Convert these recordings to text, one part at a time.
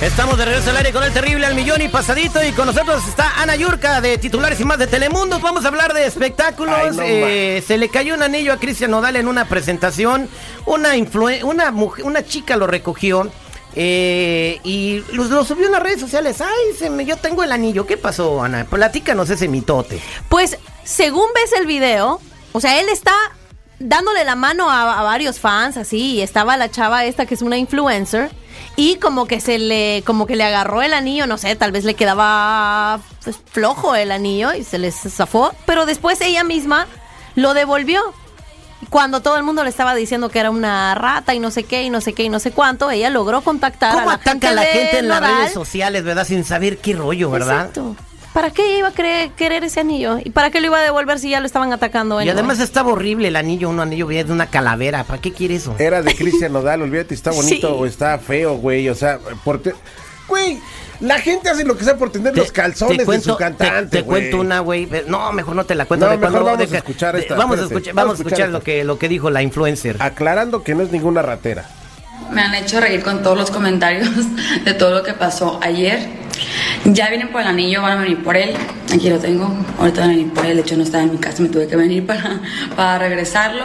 Estamos de regreso al aire con el terrible al millón y pasadito y con nosotros está Ana Yurka de titulares y más de Telemundo. Vamos a hablar de espectáculos. Ay, no Eh, se le cayó un anillo a Cristian Nodal en una presentación. Una, una, mujer- una chica lo recogió eh, y lo, lo subió en las redes sociales. Ay, se me- yo tengo el anillo. ¿Qué pasó, Ana? Platícanos ese mitote. Pues, según ves el video, o sea, él está dándole la mano a, a varios fans, así, y estaba la chava esta que es una influencer, y como que se le, como que le agarró el anillo, no sé, tal vez le quedaba pues, flojo el anillo y se les zafó, pero después ella misma lo devolvió. Cuando todo el mundo le estaba diciendo que era una rata y no sé qué y no sé qué y no sé cuánto, ella logró contactar ¿Cómo a la ataca gente a la gente en las redes sociales, verdad? Sin saber qué rollo, ¿verdad? Exacto. ¿Para qué iba a querer, querer ese anillo? ¿Y para qué lo iba a devolver si ya lo estaban atacando? Y anyway? además estaba horrible el anillo, un anillo de una calavera. ¿Para qué quiere eso? Era de Cristian Nodal, olvídate, está bonito Sí. o está feo, güey. O sea, por te- Güey, la gente hace lo que sea por tener los calzones de su cantante, Te, te güey. cuento una, güey. No, mejor no te la cuento. No, de mejor cuando- vamos a escuchar de- esta, Vamos a espérate. escuchar, vamos a Vamos a escuchar escuchar lo que, lo que dijo la influencer. Aclarando que no es ninguna ratera. Me han hecho reír con todos los comentarios de todo lo que pasó ayer. Ya vienen por el anillo, van a venir por él. Aquí lo tengo. Ahorita van a venir por él. De hecho, no estaba en mi casa, me tuve que venir para, para regresarlo.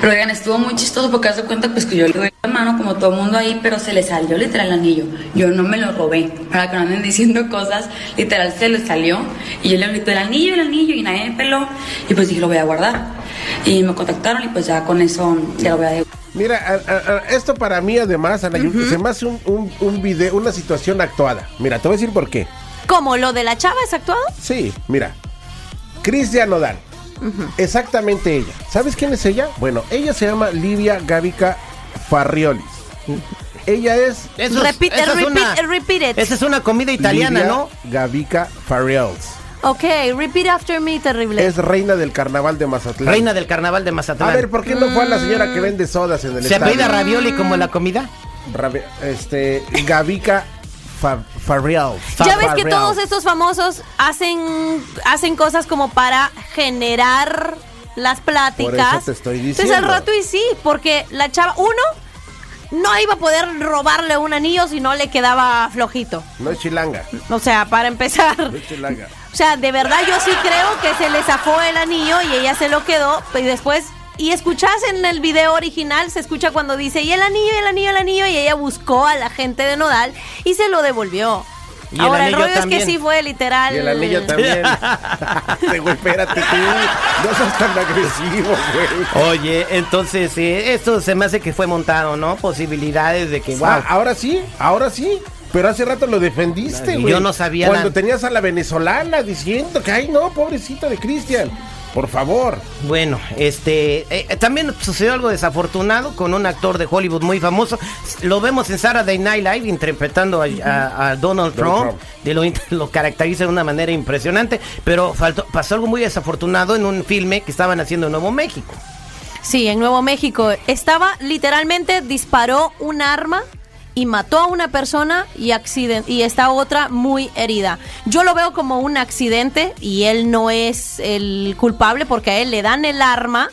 Pero oigan, estuvo muy chistoso porque hace cuenta pues que yo le doy la mano como todo el mundo ahí, pero se le salió literal el anillo. Yo no me lo robé. Para que no anden diciendo cosas, literal se le salió. Y yo le grité el anillo, el anillo, y nadie me peló. Y pues dije, lo voy a guardar. Y me contactaron y pues ya con eso ya lo voy a Mira, a- a- a- esto para mí además, Ana, Yurka, se me hace un, un, un video, una situación actuada. Mira, te voy a decir por qué. ¿Cómo? ¿Lo de la chava es actuado? Sí, mira. Cristian Nodal. Exactamente ella. ¿Sabes quién es ella? Bueno, ella se llama Livia Gavica Farriolis. Ella es Eso es- Repeat- eso es repeat- una- repeat it. Esa es una comida italiana, Livia ¿no? Gavica Farriols. Ok, repeat after me, terrible. Es reina del carnaval de Mazatlán. Reina del carnaval de Mazatlán. A ver, ¿por qué no fue a la señora que vende sodas en el ¿Se estadio? apellida ravioli como la comida? Ravi- Este, Gavica Fa- Farriols. ya ves que todos estos famosos hacen, hacen cosas como para generar las pláticas. Por eso te estoy Entonces al rato y sí, porque la chava, uno, no iba a poder robarle un anillo si no le quedaba flojito. No es chilanga. O sea, para empezar. No es chilanga. O sea, de verdad yo sí creo que se le zafó el anillo y ella se lo quedó, y después... Y escuchás en el video original, se escucha cuando dice, y el anillo, y el anillo, el anillo, y ella buscó a la gente de Nodal y se lo devolvió. Y Ahora, el, anillo rollo también. es que sí fue literal. Y el anillo también. Güey, espérate tú. No seas tan agresivo, güey. Oye, entonces, eh, esto se me hace que fue montado, ¿no? Posibilidades de que, wow. Ah, ahora sí, ahora sí. Pero hace rato lo defendiste, Yo güey. no sabía Cuando tenías a la venezolana diciendo que, ay, no, pobrecita de Cristian. Por favor. Bueno, este, eh, también sucedió algo desafortunado con un actor de Hollywood muy famoso. Lo vemos en Saturday Night Live interpretando a, a- a Donald, Donald Trump. Trump. De lo, lo caracteriza de una manera impresionante, pero faltó, pasó algo muy desafortunado en un filme que estaban haciendo en Nuevo México. Sí, en Nuevo México. Estaba literalmente, disparó un arma y mató a una persona y, accident y está otra muy herida. Yo lo veo como un accidente y él no es el culpable porque a él le dan el arma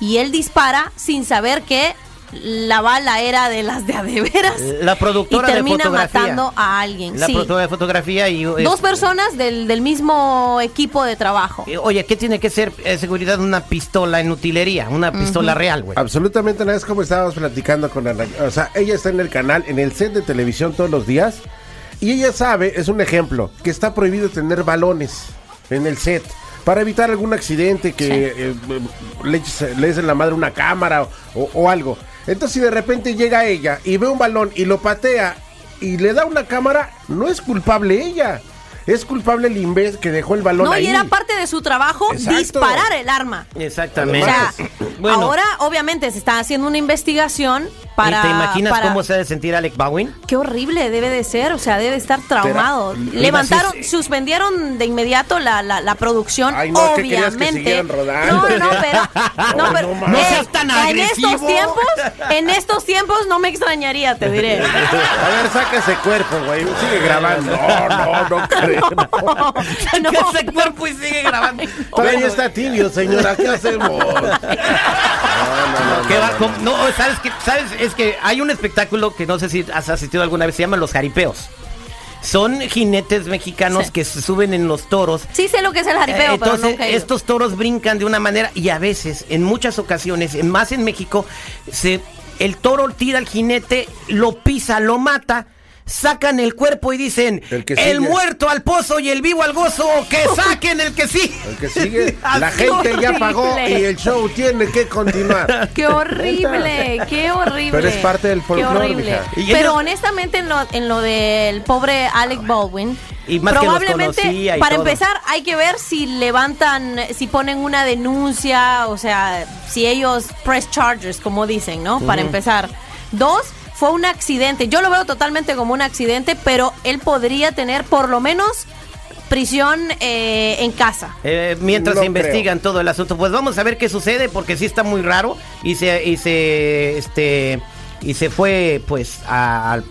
y él dispara sin saber que la bala era de las de a de veras. La productora y de termina fotografía. matando a alguien. La sí. productora de fotografía y... Dos es- personas del, del mismo equipo de trabajo. Eh, Oye, ¿qué tiene que ser eh, seguridad una pistola en utilería? Una pistola real, güey. Absolutamente nada, es como estábamos platicando con Ana. O sea, ella está en el canal, en el set de televisión todos los días. Y ella sabe, es un ejemplo, que está prohibido tener balones en el set. Para evitar algún accidente que eh, le, eches- le des en la madre una cámara o, o- o algo. Entonces, si de repente llega ella y ve un balón y lo patea y le da una cámara, no es culpable ella. Es culpable el imbécil que dejó el balón No, ahí. y era parte de su trabajo Exacto. disparar el arma. Exactamente. O sea, Bueno. ahora obviamente se está haciendo una investigación para... ¿Y te imaginas para- cómo se ha de sentir Alec Baldwin? Qué horrible debe de ser, o sea, debe estar traumado. Levantaron, suspendieron de inmediato la, la, la producción, Ay, no, ¿qué querías que obviamente. rodando? No, no, pero, no, pero no mames. No seas tan en estos agresivo. tiempos, en estos tiempos no me extrañaría, te diré. A ver, saca ese cuerpo, güey. Sigue grabando. No, no, no creo. No. Ese cuerpo y sigue grabando. Todavía está tibio, señora. ¿Qué hacemos? No, no, no, ¿Qué no, va? no, ¿Cómo? No, ¿sabes qué? ¿Sabes? Es que hay un espectáculo que no sé si has asistido alguna vez, se llaman los jaripeos. Son jinetes mexicanos Sí. que se suben en los toros. Sí sé lo que es el jaripeo, Eh, pero Entonces, nunca he ido. estos toros brincan de una manera y a veces, en muchas ocasiones, en- más en México, se, el toro tira al jinete, lo pisa, lo mata. Sacan el cuerpo y dicen: El El, que sigue". muerto al pozo y el vivo al gozo, que saquen el que sí. El que sigue, la gente ya pagó y el show tiene que continuar. Qué horrible, qué horrible. Pero es parte del Qué folclore, Pero honestamente en lo, en lo del pobre Alec Baldwin, Y más que los probablemente y para todo. empezar hay que ver si levantan, si ponen una denuncia, o sea, si ellos press charges, como dicen, ¿no? Para empezar. Dos, fue un accidente. Yo lo veo totalmente como un accidente, pero él podría tener por lo menos prisión eh, en casa. Eh, mientras No se investigan todo el asunto, pues vamos a ver qué sucede porque sí está muy raro y se y se este y se fue pues a, al-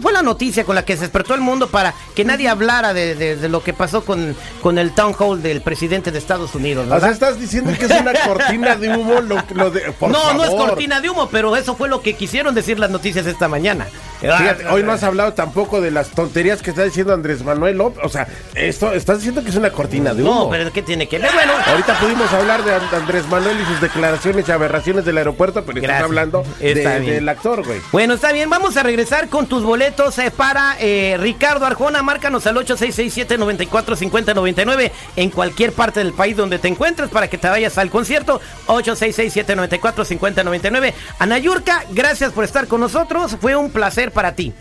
fue la noticia con la que se despertó el mundo para que nadie hablara de, de- de lo que pasó con, con el town hall del presidente de Estados Unidos. O sea, estás diciendo que es una cortina de humo lo, lo de. por no, no es cortina de humo, pero eso fue lo que quisieron decir las noticias esta mañana. Fíjate, hoy no has hablado tampoco de las tonterías que está diciendo Andrés Manuel López. O sea, esto estás diciendo que es una cortina de humo. No, pero ¿qué tiene que ver? Bueno, Ahorita pudimos hablar de And- Andrés Manuel y sus declaraciones y aberraciones del aeropuerto, pero estás hablando Está de- del actor, güey. Bueno, está bien, vamos a regresar con tus boletos eh, para eh, Ricardo Arjona. Márcanos al 8667-945099 en cualquier parte del país donde te encuentres para que te vayas al concierto. 8667-945099. Ana Yurka, gracias por estar con nosotros. Fue un placer para ti.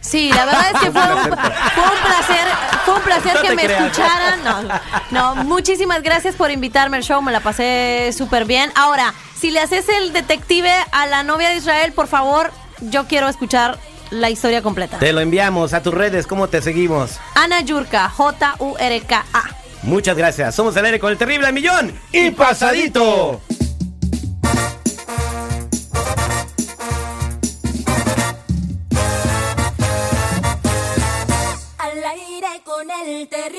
Sí, la verdad es que fue un, fue un placer, fue un placer No que me creas. escucharan. No, no, muchísimas gracias por invitarme al show, me la pasé súper bien. Ahora, si le haces el detective a la novia de Israel, por favor, yo quiero escuchar la historia completa. Te lo enviamos a tus redes. ¿Cómo te seguimos? Ana Yurka, J-U-R-K-A. Muchas gracias. Somos el aire con el terrible millón y pasadito. Terrible.